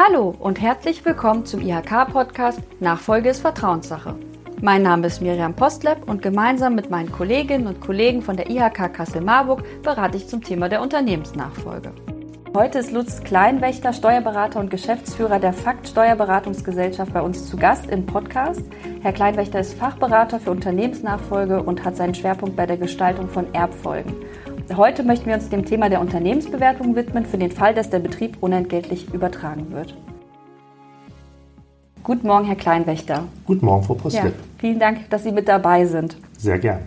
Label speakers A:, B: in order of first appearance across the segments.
A: Hallo und herzlich willkommen zum IHK-Podcast Nachfolge ist Vertrauenssache. Mein Name ist Miriam Postleb und gemeinsam mit meinen Kolleginnen und Kollegen von der IHK Kassel-Marburg berate ich zum Thema der Unternehmensnachfolge. Heute ist Lutz Kleinwächter, Steuerberater und Geschäftsführer der Fakt Steuerberatungsgesellschaft bei uns zu Gast im Podcast. Herr Kleinwächter ist Fachberater für Unternehmensnachfolge und hat seinen Schwerpunkt bei der Gestaltung von Erbfolgen. Heute möchten wir uns dem Thema der Unternehmensbewertung widmen, für den Fall, dass der Betrieb unentgeltlich übertragen wird. Guten Morgen, Herr Kleinwächter.
B: Guten Morgen, Frau Postel. Ja,
A: vielen Dank, dass Sie mit dabei sind.
B: Sehr gern.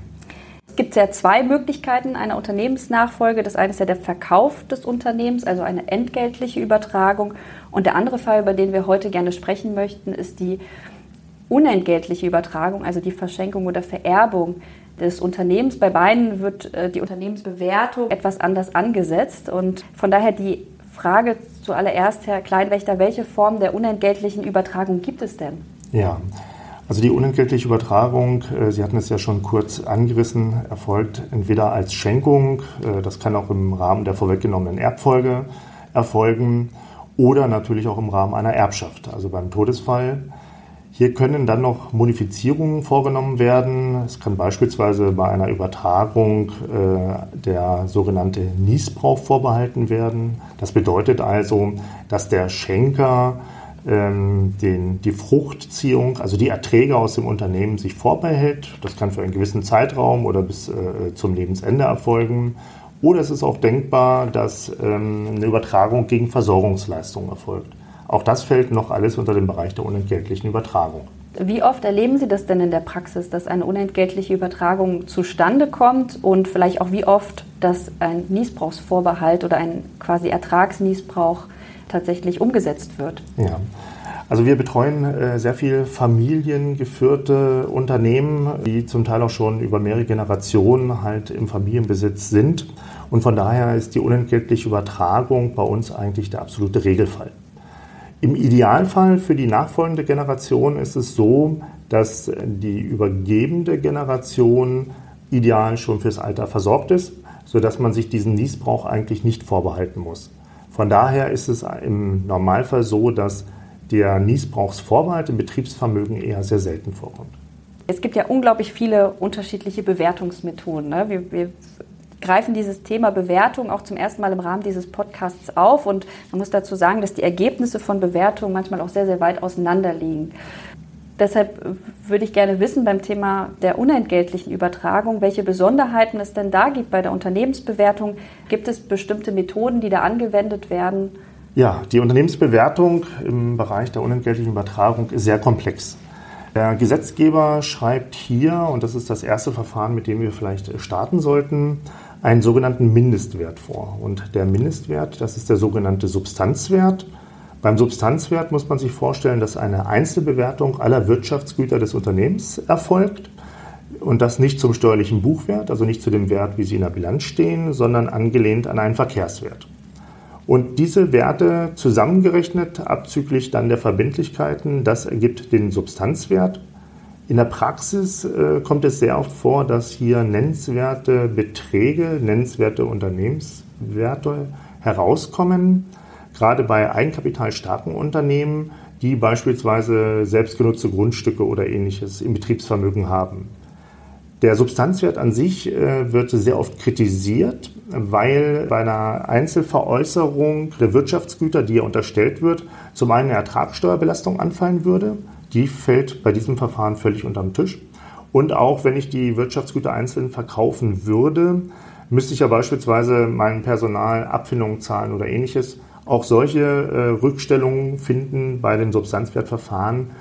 A: Es gibt ja zwei Möglichkeiten einer Unternehmensnachfolge. Das eine ist ja der Verkauf des Unternehmens, also eine entgeltliche Übertragung. Und der andere Fall, über den wir heute gerne sprechen möchten, ist die unentgeltliche Übertragung, also die Verschenkung oder Vererbung des Unternehmens. Bei beiden wird äh, die Unternehmensbewertung etwas anders angesetzt. Und von daher die Frage zuallererst, Herr Kleinwächter, welche Form der unentgeltlichen Übertragung gibt es denn?
B: Ja, also die unentgeltliche Übertragung, äh, Sie hatten es ja schon kurz angerissen, erfolgt entweder als Schenkung, äh, das kann auch im Rahmen der vorweggenommenen Erbfolge erfolgen, oder natürlich auch im Rahmen einer Erbschaft, also beim Todesfall. Hier können dann noch Modifizierungen vorgenommen werden. Es kann beispielsweise bei einer Übertragung äh, der sogenannte Niesbrauch vorbehalten werden. Das bedeutet also, dass der Schenker ähm, den, die Fruchtziehung, also die Erträge aus dem Unternehmen sich vorbehält. Das kann für einen gewissen Zeitraum oder bis äh, zum Lebensende erfolgen. Oder es ist auch denkbar, dass ähm, eine Übertragung gegen Versorgungsleistungen erfolgt. Auch das fällt noch alles unter den Bereich der unentgeltlichen Übertragung.
A: Wie oft erleben Sie das denn in der Praxis, dass eine unentgeltliche Übertragung zustande kommt und vielleicht auch wie oft, dass ein Niesbrauchsvorbehalt oder ein quasi Ertragsniesbrauch tatsächlich umgesetzt wird?
B: Ja. Also wir betreuen äh, sehr viel familiengeführte Unternehmen, die zum Teil auch schon über mehrere Generationen halt im Familienbesitz sind. Und von daher ist die unentgeltliche Übertragung bei uns eigentlich der absolute Regelfall. Im Idealfall für die nachfolgende Generation ist es so, dass die übergebende Generation ideal schon fürs Alter versorgt ist, sodass man sich diesen Niesbrauch eigentlich nicht vorbehalten muss. Von daher ist es im Normalfall so, dass der Niesbrauchsvorbehalt im Betriebsvermögen eher sehr selten vorkommt.
A: Es gibt ja unglaublich viele unterschiedliche Bewertungsmethoden. Ne? Wir, wir greifen dieses Thema Bewertung auch zum ersten Mal im Rahmen dieses Podcasts auf. Und man muss dazu sagen, dass die Ergebnisse von Bewertungen manchmal auch sehr, sehr weit auseinander liegen. Deshalb würde ich gerne wissen beim Thema der unentgeltlichen Übertragung, welche Besonderheiten es denn da gibt bei der Unternehmensbewertung. Gibt es bestimmte Methoden, die da angewendet werden?
B: Ja, die Unternehmensbewertung im Bereich der unentgeltlichen Übertragung ist sehr komplex. Der Gesetzgeber schreibt hier, und das ist das erste Verfahren, mit dem wir vielleicht starten sollten, einen sogenannten Mindestwert vor. Und der Mindestwert, das ist der sogenannte Substanzwert. Beim Substanzwert muss man sich vorstellen, dass eine Einzelbewertung aller Wirtschaftsgüter des Unternehmens erfolgt. Und das nicht zum steuerlichen Buchwert, also nicht zu dem Wert, wie sie in der Bilanz stehen, sondern angelehnt an einen Verkehrswert. Und diese Werte zusammengerechnet, abzüglich dann der Verbindlichkeiten, das ergibt den Substanzwert. In der Praxis äh, kommt es sehr oft vor, dass hier nennenswerte Beträge, nennenswerte Unternehmenswerte herauskommen, gerade bei eigenkapitalstarken Unternehmen, die beispielsweise selbstgenutzte Grundstücke oder ähnliches im Betriebsvermögen haben. Der Substanzwert an sich äh, wird sehr oft kritisiert, weil bei einer Einzelveräußerung der Wirtschaftsgüter, die ja unterstellt wird, zum einen eine Ertragssteuerbelastung anfallen würde die fällt bei diesem Verfahren völlig unterm Tisch. Und auch wenn ich die Wirtschaftsgüter einzeln verkaufen würde, müsste ich ja beispielsweise mein Personal Abfindungen zahlen oder ähnliches. Auch solche äh, Rückstellungen finden bei dem Substanzwertverfahren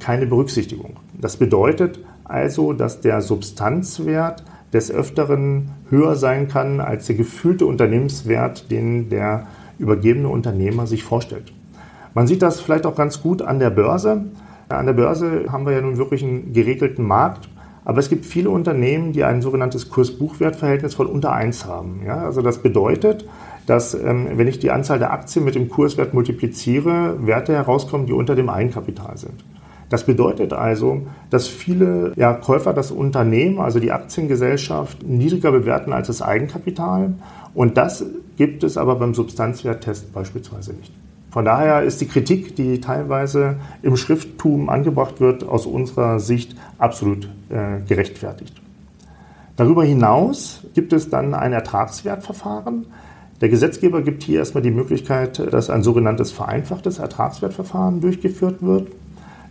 B: keine Berücksichtigung. Das bedeutet also, dass der Substanzwert des Öfteren höher sein kann als der gefühlte Unternehmenswert, den der übergebene Unternehmer sich vorstellt. Man sieht das vielleicht auch ganz gut an der Börse. An der Börse haben wir ja nun wirklich einen geregelten Markt. Aber es gibt viele Unternehmen, die ein sogenanntes Kurs-Buchwert-Verhältnis von unter 1 haben. Ja, also das bedeutet, dass ähm, wenn ich die Anzahl der Aktien mit dem Kurswert multipliziere, Werte herauskommen, die unter dem Eigenkapital sind. Das bedeutet also, dass viele ja, Käufer das Unternehmen, also die Aktiengesellschaft, niedriger bewerten als das Eigenkapital. Und das gibt es aber beim Substanzwerttest beispielsweise nicht. Von daher ist die Kritik, die teilweise im Schrifttum angebracht wird, aus unserer Sicht absolut äh, gerechtfertigt. Darüber hinaus gibt es dann ein Ertragswertverfahren. Der Gesetzgeber gibt hier erstmal die Möglichkeit, dass ein sogenanntes vereinfachtes Ertragswertverfahren durchgeführt wird.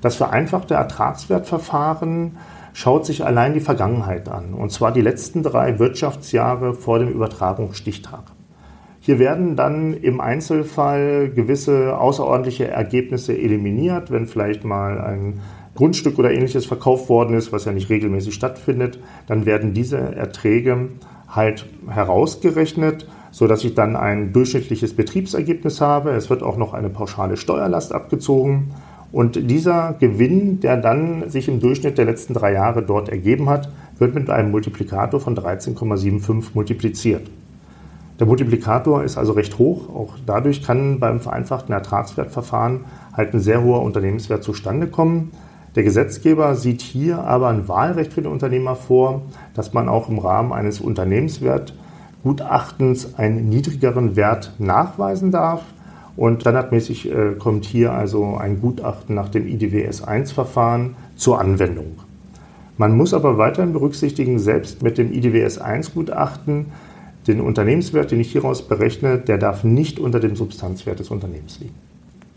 B: Das vereinfachte Ertragswertverfahren schaut sich allein die Vergangenheit an, und zwar die letzten drei Wirtschaftsjahre vor dem Übertragungsstichtag. Hier werden dann im Einzelfall gewisse außerordentliche Ergebnisse eliminiert, wenn vielleicht mal ein Grundstück oder ähnliches verkauft worden ist, was ja nicht regelmäßig stattfindet, dann werden diese Erträge halt herausgerechnet, sodass ich dann ein durchschnittliches Betriebsergebnis habe. Es wird auch noch eine pauschale Steuerlast abgezogen. Und dieser Gewinn, der dann sich im Durchschnitt der letzten drei Jahre dort ergeben hat, wird mit einem Multiplikator von 13,75 multipliziert. Der Multiplikator ist also recht hoch. Auch dadurch kann beim vereinfachten Ertragswertverfahren halt ein sehr hoher Unternehmenswert zustande kommen. Der Gesetzgeber sieht hier aber ein Wahlrecht für den Unternehmer vor, dass man auch im Rahmen eines Unternehmenswertgutachtens einen niedrigeren Wert nachweisen darf. Und standardmäßig äh, kommt hier also ein Gutachten nach dem IDWS 1-Verfahren zur Anwendung. Man muss aber weiterhin berücksichtigen, selbst mit dem IDWS 1-Gutachten, den Unternehmenswert, den ich hieraus berechne, der darf nicht unter dem Substanzwert des Unternehmens liegen.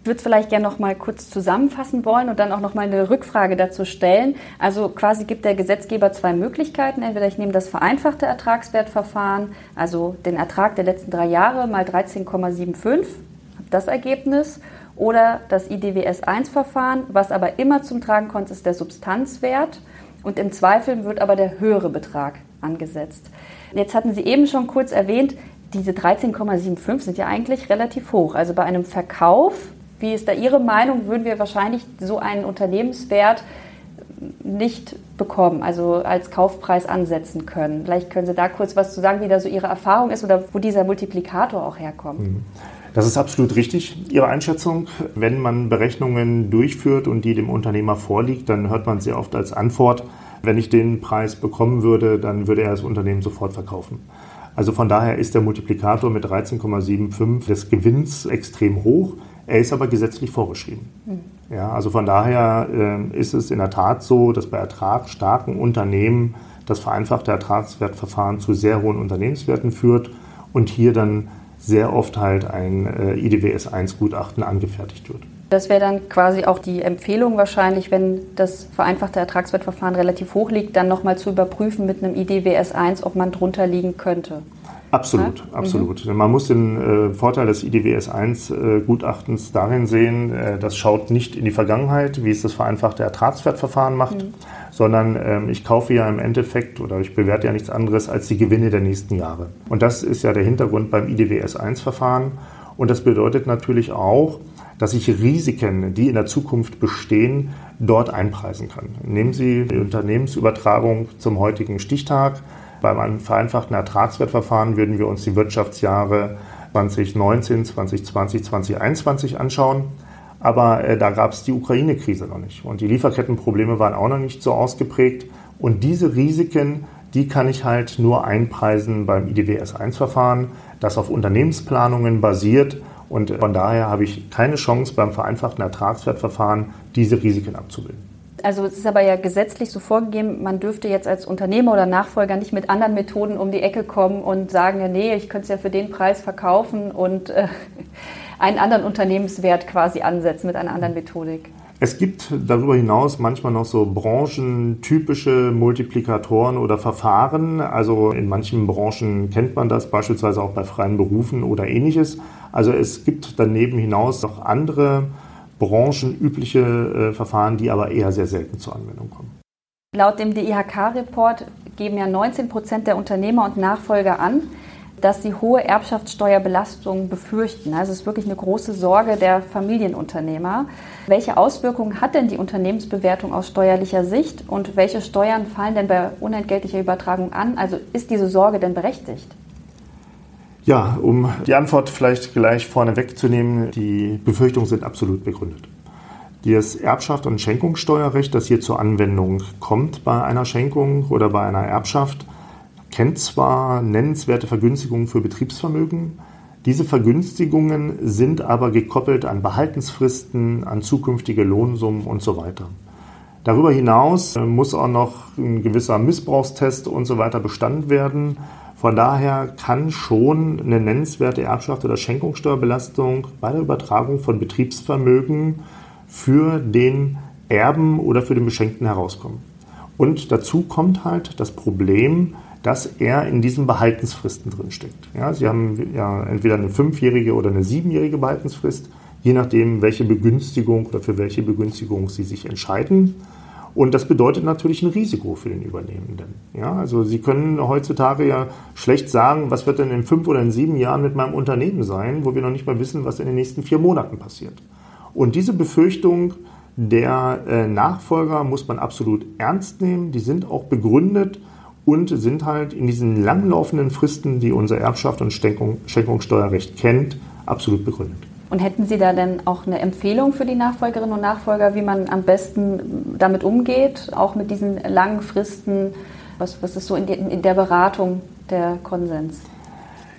A: Ich würde vielleicht gerne noch mal kurz zusammenfassen wollen und dann auch noch mal eine Rückfrage dazu stellen. Also quasi gibt der Gesetzgeber zwei Möglichkeiten. Entweder ich nehme das vereinfachte Ertragswertverfahren, also den Ertrag der letzten drei Jahre mal 13,75, das Ergebnis, oder das IDWS-1-Verfahren, was aber immer zum Tragen kommt, ist der Substanzwert und im Zweifel wird aber der höhere Betrag angesetzt. Jetzt hatten Sie eben schon kurz erwähnt, diese 13,75 sind ja eigentlich relativ hoch. Also bei einem Verkauf wie ist da Ihre Meinung? Würden wir wahrscheinlich so einen Unternehmenswert nicht bekommen, also als Kaufpreis ansetzen können? Vielleicht können Sie da kurz was zu sagen, wie da so Ihre Erfahrung ist oder wo dieser Multiplikator auch herkommt. Mhm.
B: Das ist absolut richtig, Ihre Einschätzung. Wenn man Berechnungen durchführt und die dem Unternehmer vorliegt, dann hört man sehr oft als Antwort, wenn ich den Preis bekommen würde, dann würde er das Unternehmen sofort verkaufen. Also von daher ist der Multiplikator mit 13,75 des Gewinns extrem hoch. Er ist aber gesetzlich vorgeschrieben. Mhm. Ja, also von daher äh, ist es in der Tat so, dass bei ertragsstarken Unternehmen das vereinfachte Ertragswertverfahren zu sehr hohen Unternehmenswerten führt und hier dann sehr oft halt ein äh, IDWS 1 Gutachten angefertigt wird.
A: Das wäre dann quasi auch die Empfehlung wahrscheinlich, wenn das vereinfachte Ertragswertverfahren relativ hoch liegt, dann nochmal zu überprüfen mit einem IDWS 1, ob man drunter liegen könnte.
B: Absolut, ja? absolut. Mhm. Man muss den äh, Vorteil des IDWS 1 äh, Gutachtens darin sehen, äh, das schaut nicht in die Vergangenheit, wie es das vereinfachte Ertragswertverfahren macht, mhm. sondern ähm, ich kaufe ja im Endeffekt oder ich bewerte ja nichts anderes als die Gewinne der nächsten Jahre. Und das ist ja der Hintergrund beim IDWS 1 Verfahren. Und das bedeutet natürlich auch, dass ich Risiken, die in der Zukunft bestehen, dort einpreisen kann. Nehmen Sie die Unternehmensübertragung zum heutigen Stichtag beim vereinfachten Ertragswertverfahren würden wir uns die Wirtschaftsjahre 2019, 2020, 2021 anschauen. Aber äh, da gab es die Ukraine-Krise noch nicht. Und die Lieferkettenprobleme waren auch noch nicht so ausgeprägt. Und diese Risiken, die kann ich halt nur einpreisen beim IDWS-1-Verfahren, das auf Unternehmensplanungen basiert. Und von daher habe ich keine Chance beim vereinfachten Ertragswertverfahren, diese Risiken abzubilden.
A: Also es ist aber ja gesetzlich so vorgegeben, man dürfte jetzt als Unternehmer oder Nachfolger nicht mit anderen Methoden um die Ecke kommen und sagen, ja, nee, ich könnte es ja für den Preis verkaufen und äh, einen anderen Unternehmenswert quasi ansetzen mit einer anderen Methodik.
B: Es gibt darüber hinaus manchmal noch so branchentypische Multiplikatoren oder Verfahren. Also in manchen Branchen kennt man das, beispielsweise auch bei freien Berufen oder ähnliches. Also es gibt daneben hinaus noch andere branchenübliche äh, Verfahren, die aber eher sehr selten zur Anwendung kommen.
A: Laut dem DIHK-Report geben ja 19 Prozent der Unternehmer und Nachfolger an, dass sie hohe Erbschaftssteuerbelastungen befürchten. Also es ist wirklich eine große Sorge der Familienunternehmer. Welche Auswirkungen hat denn die Unternehmensbewertung aus steuerlicher Sicht und welche Steuern fallen denn bei unentgeltlicher Übertragung an? Also ist diese Sorge denn berechtigt?
B: Ja, um die Antwort vielleicht gleich vorne wegzunehmen, die Befürchtungen sind absolut begründet. Das Erbschaft- und Schenkungssteuerrecht, das hier zur Anwendung kommt bei einer Schenkung oder bei einer Erbschaft, kennt zwar nennenswerte Vergünstigungen für Betriebsvermögen, Diese Vergünstigungen sind aber gekoppelt an Behaltensfristen, an zukünftige Lohnsummen und so weiter. Darüber hinaus äh, muss auch noch ein gewisser Missbrauchstest und so weiter bestanden werden. Von daher kann schon eine nennenswerte Erbschaft oder Schenkungssteuerbelastung bei der Übertragung von Betriebsvermögen für den Erben oder für den Beschenkten herauskommen. Und dazu kommt halt das Problem, dass er in diesen Behaltensfristen drinsteckt. Ja, Sie haben ja entweder eine fünfjährige oder eine siebenjährige Behaltensfrist, je nachdem, welche Begünstigung oder für welche Begünstigung Sie sich entscheiden. Und das bedeutet natürlich ein Risiko für den Übernehmenden. Ja, also Sie können heutzutage ja schlecht sagen, was wird denn in fünf oder in sieben Jahren mit meinem Unternehmen sein, wo wir noch nicht mal wissen, was in den nächsten vier Monaten passiert. Und diese Befürchtung der äh, Nachfolger muss man absolut ernst nehmen. Die sind auch begründet und sind halt in diesen langlaufenden Fristen, die unser Erbschaft und Schenkung, Schenkungssteuerrecht kennt, absolut begründet.
A: Und hätten Sie da denn auch eine Empfehlung für die Nachfolgerinnen und Nachfolger, wie man am besten damit umgeht, auch mit diesen langen Fristen? Was, was ist so in, die, in der Beratung der Konsens?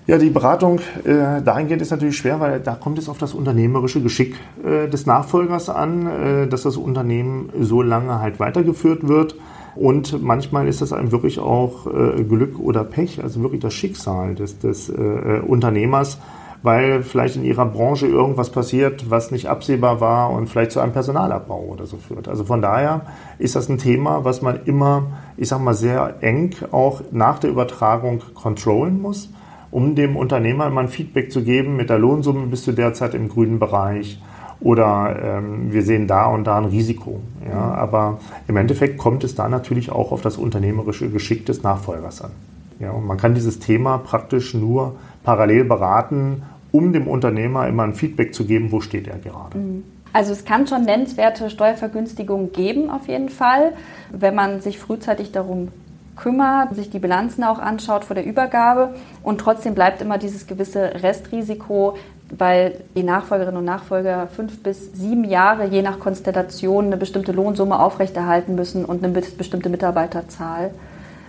B: Ja, die Beratung äh, dahingehend ist natürlich schwer, weil da kommt es auf das unternehmerische Geschick äh, des Nachfolgers an, äh, dass das Unternehmen so lange halt weitergeführt wird. Und manchmal ist das einem wirklich auch äh, Glück oder Pech, also wirklich das Schicksal des, des äh, Unternehmers, weil vielleicht in ihrer Branche irgendwas passiert, was nicht absehbar war und vielleicht zu einem Personalabbau oder so führt. Also von daher ist das ein Thema, was man immer, ich sag mal, sehr eng auch nach der Übertragung kontrollen muss, um dem Unternehmer immer ein Feedback zu geben, mit der Lohnsumme bist du derzeit im grünen Bereich oder ähm, wir sehen da und da ein Risiko. Ja? Aber im Endeffekt kommt es da natürlich auch auf das unternehmerische Geschick des Nachfolgers an. Ja? Und man kann dieses Thema praktisch nur parallel beraten, um dem Unternehmer immer ein Feedback zu geben, wo steht er gerade. Mhm.
A: Also es kann schon nennenswerte Steuervergünstigungen geben, auf jeden Fall, wenn man sich frühzeitig darum kümmert, sich die Bilanzen auch anschaut vor der Übergabe und trotzdem bleibt immer dieses gewisse Restrisiko, weil die Nachfolgerinnen und Nachfolger fünf bis sieben Jahre je nach Konstellation eine bestimmte Lohnsumme aufrechterhalten müssen und eine bestimmte Mitarbeiterzahl.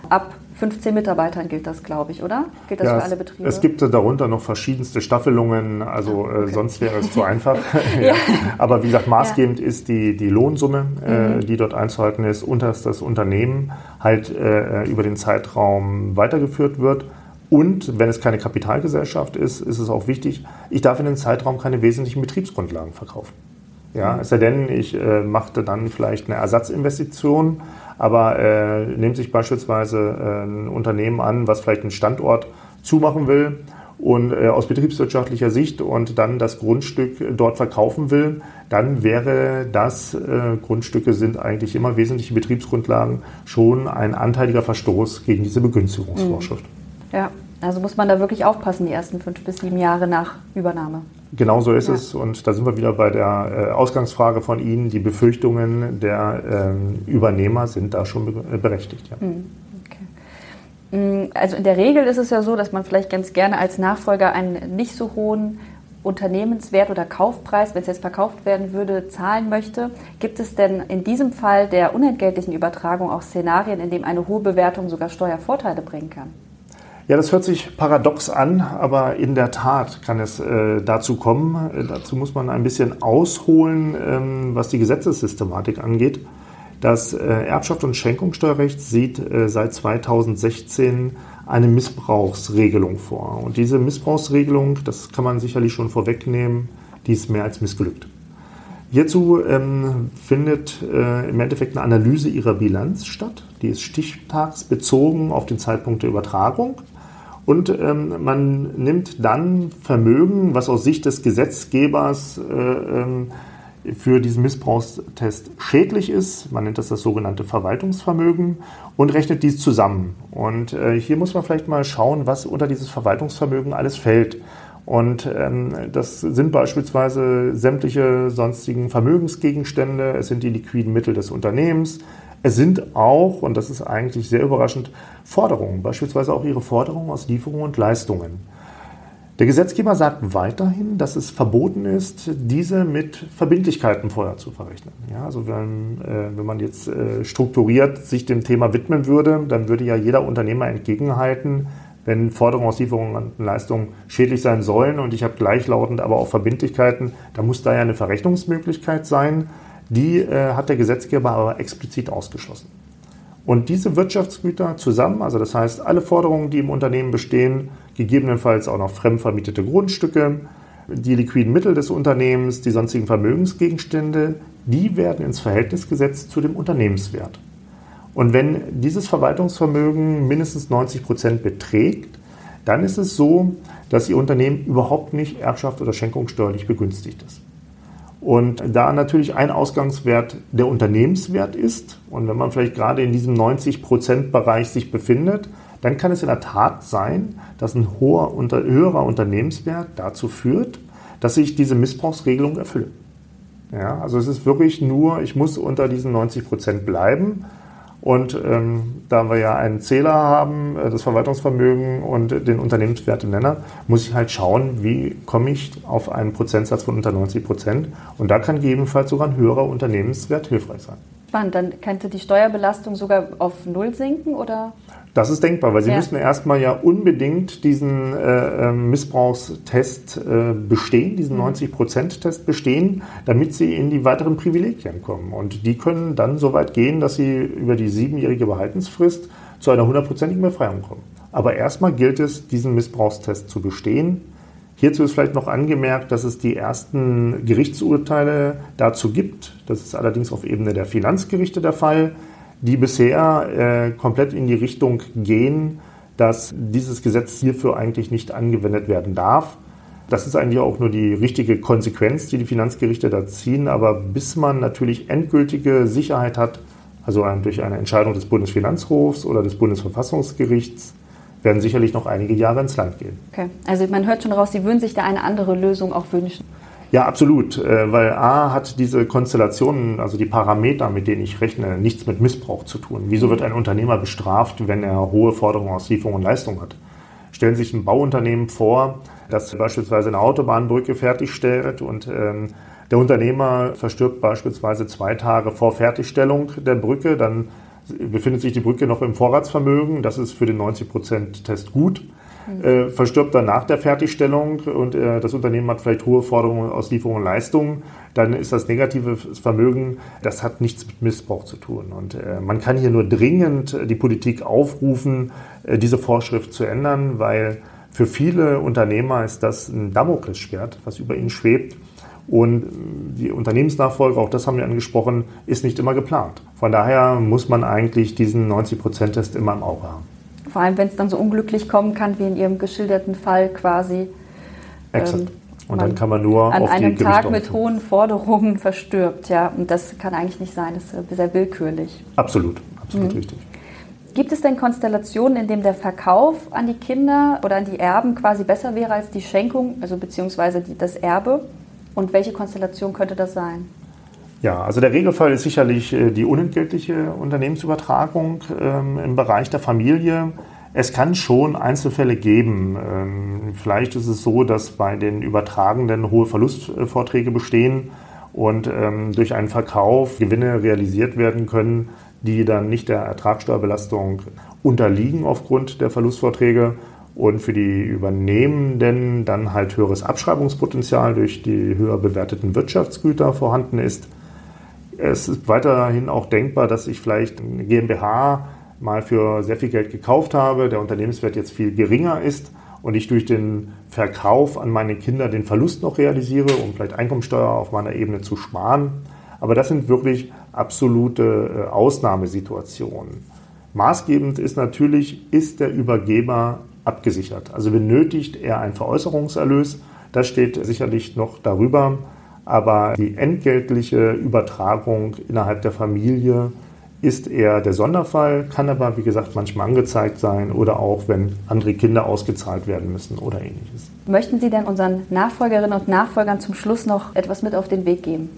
A: Ab 15 Mitarbeitern gilt das, glaube ich, oder? Gilt das
B: ja,
A: für alle Betriebe?
B: Es gibt darunter noch verschiedenste Staffelungen, also ah, okay. äh, sonst wäre es zu einfach. ja. Aber wie gesagt, maßgebend ja. ist die, die Lohnsumme, äh, mhm. die dort einzuhalten ist und dass das Unternehmen halt äh, über den Zeitraum weitergeführt wird. Und wenn es keine Kapitalgesellschaft ist, ist es auch wichtig, ich darf in dem Zeitraum keine wesentlichen Betriebsgrundlagen verkaufen. Ja, es sei denn, ich äh, machte dann vielleicht eine Ersatzinvestition, aber äh, nimmt sich beispielsweise äh, ein Unternehmen an, was vielleicht einen Standort zumachen will und äh, aus betriebswirtschaftlicher Sicht und dann das Grundstück dort verkaufen will, dann wäre das, äh, Grundstücke sind eigentlich immer wesentliche Betriebsgrundlagen, schon ein anteiliger Verstoß gegen diese Begünstigungsvorschrift.
A: Mhm. Ja, also muss man da wirklich aufpassen, die ersten fünf bis sieben Jahre nach Übernahme.
B: Genau so ist ja. es. Und da sind wir wieder bei der äh, Ausgangsfrage von Ihnen. Die Befürchtungen der ähm, Übernehmer sind da schon berechtigt. Ja. Hm,
A: okay. Hm, also in der Regel ist es ja so, dass man vielleicht ganz gerne als Nachfolger einen nicht so hohen Unternehmenswert oder Kaufpreis, wenn es jetzt verkauft werden würde, zahlen möchte. Gibt es denn in diesem Fall der unentgeltlichen Übertragung auch Szenarien, in denen eine hohe Bewertung sogar Steuervorteile bringen kann?
B: Ja, das hört sich paradox an, aber in der Tat kann es äh, dazu kommen. Äh, dazu muss man ein bisschen ausholen, ähm, was die Gesetzessystematik angeht. Das äh, Erbschaft- und Schenkungssteuerrecht sieht äh, seit 2016 eine Missbrauchsregelung vor. Und diese Missbrauchsregelung, das kann man sicherlich schon vorwegnehmen, die ist mehr als missglückt. Hierzu ähm, findet äh, im Endeffekt eine Analyse ihrer Bilanz statt. Die ist stichtagsbezogen auf den Zeitpunkt der Übertragung. Und ähm, man nimmt dann Vermögen, was aus Sicht des Gesetzgebers äh, ähm, für diesen Missbrauchstest schädlich ist. Man nennt das das sogenannte Verwaltungsvermögen und rechnet dies zusammen. Und äh, hier muss man vielleicht mal schauen, was unter dieses Verwaltungsvermögen alles fällt. Und ähm, das sind beispielsweise sämtliche sonstigen Vermögensgegenstände, es sind die liquiden Mittel des Unternehmens, es sind auch, und das ist eigentlich sehr überraschend, Forderungen, beispielsweise auch ihre Forderungen aus Lieferungen und Leistungen. Der Gesetzgeber sagt weiterhin, dass es verboten ist, diese mit Verbindlichkeiten vorher zu verrechnen. Ja, also wenn, äh, wenn man jetzt äh, strukturiert sich dem Thema widmen würde, dann würde ja jeder Unternehmer entgegenhalten, wenn Forderungen aus Lieferungen und Leistungen schädlich sein sollen und ich habe gleichlautend aber auch Verbindlichkeiten, da muss da ja eine Verrechnungsmöglichkeit sein. Die äh, hat der Gesetzgeber aber explizit ausgeschlossen. Und diese Wirtschaftsgüter zusammen, also das heißt alle Forderungen, die im Unternehmen bestehen, gegebenenfalls auch noch fremdvermietete Grundstücke, die liquiden Mittel des Unternehmens, die sonstigen Vermögensgegenstände, die werden ins Verhältnis gesetzt zu dem Unternehmenswert. Und wenn dieses Verwaltungsvermögen mindestens 90 Prozent beträgt, dann ist es so, dass Ihr Unternehmen überhaupt nicht erbschaft- oder schenkungssteuerlich begünstigt ist. Und da natürlich ein Ausgangswert der Unternehmenswert ist und wenn man vielleicht gerade in diesem 90-Prozent-Bereich sich befindet, dann kann es in der Tat sein, dass ein hoher, unter, höherer Unternehmenswert dazu führt, dass ich diese Missbrauchsregelung erfülle. Ja, also es ist wirklich nur, ich muss unter diesen 90 Prozent bleiben. Und ähm, da wir ja einen Zähler haben, äh, das Verwaltungsvermögen und den Unternehmenswert im Nenner, muss ich halt schauen, wie komme ich auf einen Prozentsatz von unter 90 Prozent. Und da kann gegebenenfalls sogar ein höherer Unternehmenswert hilfreich sein.
A: Spannend, dann könnte die Steuerbelastung sogar auf Null sinken oder?
B: Das ist denkbar, weil Sie ja. müssten erstmal ja unbedingt diesen äh, ähm, Missbrauchstest äh, bestehen, diesen 90%-Test mhm. bestehen, damit Sie in die weiteren Privilegien kommen. Und die können dann so weit gehen, dass Sie über die siebenjährige Behaltensfrist zu einer hundertprozentigen Befreiung kommen. Aber erstmal gilt es, diesen Missbrauchstest zu bestehen. Hierzu ist vielleicht noch angemerkt, dass es die ersten Gerichtsurteile dazu gibt. Das ist allerdings auf Ebene der Finanzgerichte der Fall die bisher äh, komplett in die Richtung gehen, dass dieses Gesetz hierfür eigentlich nicht angewendet werden darf. Das ist eigentlich auch nur die richtige Konsequenz, die die Finanzgerichte da ziehen. Aber bis man natürlich endgültige Sicherheit hat, also durch eine Entscheidung des Bundesfinanzhofs oder des Bundesverfassungsgerichts, werden sicherlich noch einige Jahre ins Land gehen.
A: Okay, also man hört schon raus, Sie würden sich da eine andere Lösung auch wünschen.
B: Ja, absolut, äh, weil A hat diese Konstellationen, also die Parameter, mit denen ich rechne, nichts mit Missbrauch zu tun. Wieso wird ein Unternehmer bestraft, wenn er hohe Forderungen aus Lieferung und Leistung hat? Stellen Sie sich ein Bauunternehmen vor, das beispielsweise eine Autobahnbrücke fertigstellt und ähm, der Unternehmer verstirbt beispielsweise zwei Tage vor Fertigstellung der Brücke, dann befindet sich die Brücke noch im Vorratsvermögen. Das ist für den 90%-Test gut äh, verstirbt dann nach der Fertigstellung und äh, das Unternehmen hat vielleicht hohe Forderungen aus Lieferungen und Leistungen, dann ist das negative Vermögen, das hat nichts mit Missbrauch zu tun. Und äh, man kann hier nur dringend die Politik aufrufen, äh, diese Vorschrift zu ändern, weil für viele Unternehmer ist das ein Damoklesschwert, was über ihnen schwebt. Und die Unternehmensnachfolge, auch das haben wir angesprochen, ist nicht immer geplant. Von daher muss man eigentlich diesen 90%-Test immer im Auge haben.
A: Vor allem, wenn es dann so unglücklich kommen kann, wie in Ihrem geschilderten Fall quasi.
B: Exakt. Ähm, und dann kann man nur
A: an einem Tag mit hohen Forderungen verstirbt, ja. Und das kann eigentlich nicht sein. Das ist sehr willkürlich.
B: Absolut, absolut mhm. richtig.
A: Gibt es denn Konstellationen, in denen der Verkauf an die Kinder oder an die Erben quasi besser wäre als die Schenkung, also beziehungsweise die, das Erbe? Und welche Konstellation könnte das sein?
B: Ja, also der Regelfall ist sicherlich äh, die unentgeltliche Unternehmensübertragung ähm, im Bereich der Familie. Es kann schon Einzelfälle geben. Ähm, vielleicht ist es so, dass bei den Übertragenden hohe Verlustvorträge bestehen und ähm, durch einen Verkauf Gewinne realisiert werden können, die dann nicht der Ertragssteuerbelastung unterliegen aufgrund der Verlustvorträge und für die Übernehmenden dann halt höheres Abschreibungspotenzial durch die höher bewerteten Wirtschaftsgüter vorhanden ist. Es ist weiterhin auch denkbar, dass ich vielleicht eine GmbH mal für sehr viel Geld gekauft habe, der Unternehmenswert jetzt viel geringer ist und ich durch den Verkauf an meine Kinder den Verlust noch realisiere, um vielleicht Einkommensteuer auf meiner Ebene zu sparen. Aber das sind wirklich absolute äh, Ausnahmesituationen. Maßgebend ist natürlich, ist der Übergeber abgesichert. Also benötigt er einen Veräußerungserlös. Das steht sicherlich noch darüber. Aber die entgeltliche Übertragung innerhalb der Familie ist eher der Sonderfall, kann aber, wie gesagt, manchmal angezeigt sein oder auch, wenn andere Kinder ausgezahlt werden müssen oder ähnliches.
A: Möchten Sie denn unseren Nachfolgerinnen und Nachfolgern zum Schluss noch etwas mit auf den Weg geben?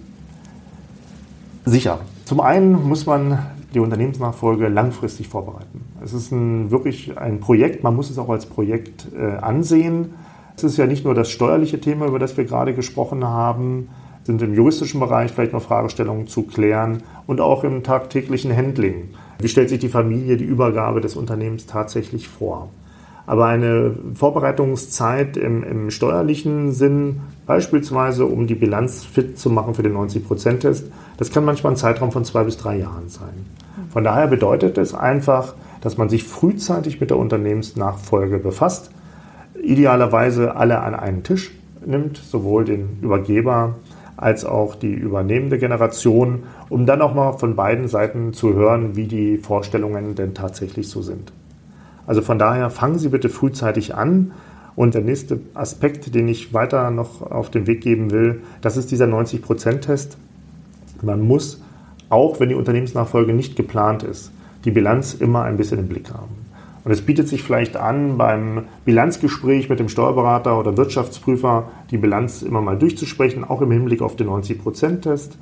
B: Sicher. Zum einen muss man die Unternehmensnachfolge langfristig vorbereiten. Es ist ein, wirklich ein Projekt, man muss es auch als Projekt äh, ansehen. Es ist ja nicht nur das steuerliche Thema, über das wir gerade gesprochen haben, sind im juristischen Bereich vielleicht noch Fragestellungen zu klären und auch im tagtäglichen Handling. Wie stellt sich die Familie die Übergabe des Unternehmens tatsächlich vor? Aber eine Vorbereitungszeit im, im steuerlichen Sinn, beispielsweise um die Bilanz fit zu machen für den 90%-Test, das kann manchmal ein Zeitraum von zwei bis drei Jahren sein. Von daher bedeutet es einfach, dass man sich frühzeitig mit der Unternehmensnachfolge befasst, idealerweise alle an einen Tisch nimmt, sowohl den Übergeber als auch die übernehmende Generation, um dann auch mal von beiden Seiten zu hören, wie die Vorstellungen denn tatsächlich so sind. Also von daher fangen Sie bitte frühzeitig an. Und der nächste Aspekt, den ich weiter noch auf den Weg geben will, das ist dieser 90%-Test. Man muss, auch wenn die Unternehmensnachfolge nicht geplant ist, die Bilanz immer ein bisschen im Blick haben. Und es bietet sich vielleicht an, beim Bilanzgespräch mit dem Steuerberater oder Wirtschaftsprüfer die Bilanz immer mal durchzusprechen, auch im Hinblick auf den 90%-Test.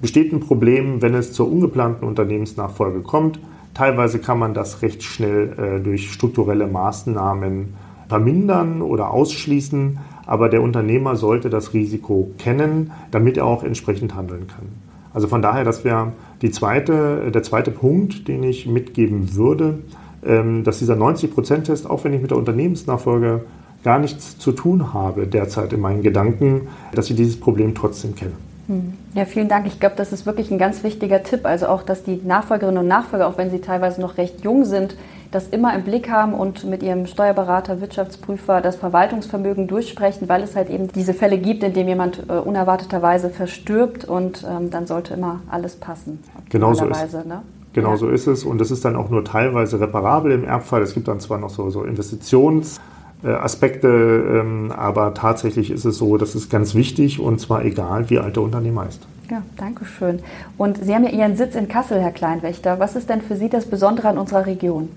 B: Besteht ein Problem, wenn es zur ungeplanten Unternehmensnachfolge kommt, Teilweise kann man das recht schnell äh, durch strukturelle Maßnahmen vermindern oder ausschließen, aber der Unternehmer sollte das Risiko kennen, damit er auch entsprechend handeln kann. Also von daher, das wäre die zweite, der zweite Punkt, den ich mitgeben würde, ähm, dass dieser 90%-Test, auch wenn ich mit der Unternehmensnachfolge gar nichts zu tun habe derzeit in meinen Gedanken, dass ich dieses Problem trotzdem kenne.
A: Hm. Ja, vielen Dank. Ich glaube, das ist wirklich ein ganz wichtiger Tipp. Also auch, dass die Nachfolgerinnen und Nachfolger, auch wenn sie teilweise noch recht jung sind, das immer im Blick haben und mit ihrem Steuerberater, Wirtschaftsprüfer das Verwaltungsvermögen durchsprechen, weil es halt eben diese Fälle gibt, in denen jemand äh, unerwarteterweise verstirbt und ähm, dann sollte immer alles passen.
B: Genau so ist, ne? genau ja. so ist es und das ist dann auch nur teilweise reparabel im Erbfall. Es gibt dann zwar noch so, so Investitions- äh, Aspekte, ähm, aber tatsächlich ist es so, das ist ganz wichtig und zwar egal, wie alt der Unternehmer ist.
A: Ja, danke schön. Und Sie haben ja Ihren Sitz in Kassel, Herr Kleinwächter. Was ist denn für Sie das Besondere an unserer Region?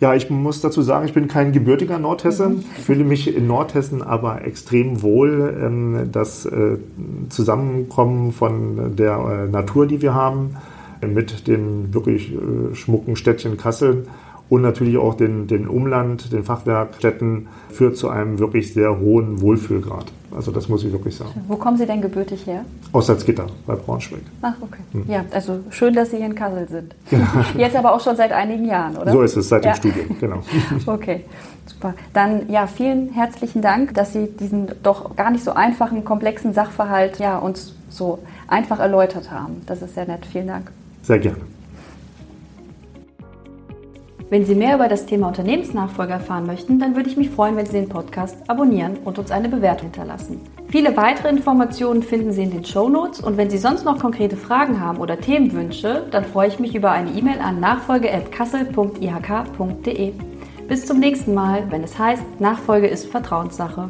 B: Ja, ich muss dazu sagen, ich bin kein gebürtiger Nordhesse, mhm. fühle mich in Nordhessen aber extrem wohl. Ähm, das äh, Zusammenkommen von der äh, Natur, die wir haben, mit dem wirklich schmucken Städtchen Kassel und natürlich auch den, den Umland, den Fachwerkstätten führt zu einem wirklich sehr hohen Wohlfühlgrad. Also das muss ich wirklich sagen.
A: Wo kommen Sie denn gebürtig her?
B: Aus Salzgitter bei Braunschweig.
A: Ach, okay. Hm. Ja, also schön, dass Sie hier in Kassel sind. Genau. Jetzt aber auch schon seit einigen Jahren, oder?
B: So ist es, seit ja. dem Studium, genau.
A: okay, super. Dann ja, vielen herzlichen Dank, dass Sie diesen doch gar nicht so einfachen, komplexen Sachverhalt ja, uns so einfach erläutert haben. Das ist sehr nett. Vielen Dank.
B: Sehr gerne.
A: Wenn Sie mehr über das Thema Unternehmensnachfolge erfahren möchten, dann würde ich mich freuen, wenn Sie den Podcast abonnieren und uns eine Bewertung hinterlassen. Viele weitere Informationen finden Sie in den Show Notes und wenn Sie sonst noch konkrete Fragen haben oder Themenwünsche, dann freue ich mich über eine E-Mail an nachfolge.kassel.ihk.de. Bis zum nächsten Mal, wenn es heißt, Nachfolge ist Vertrauenssache.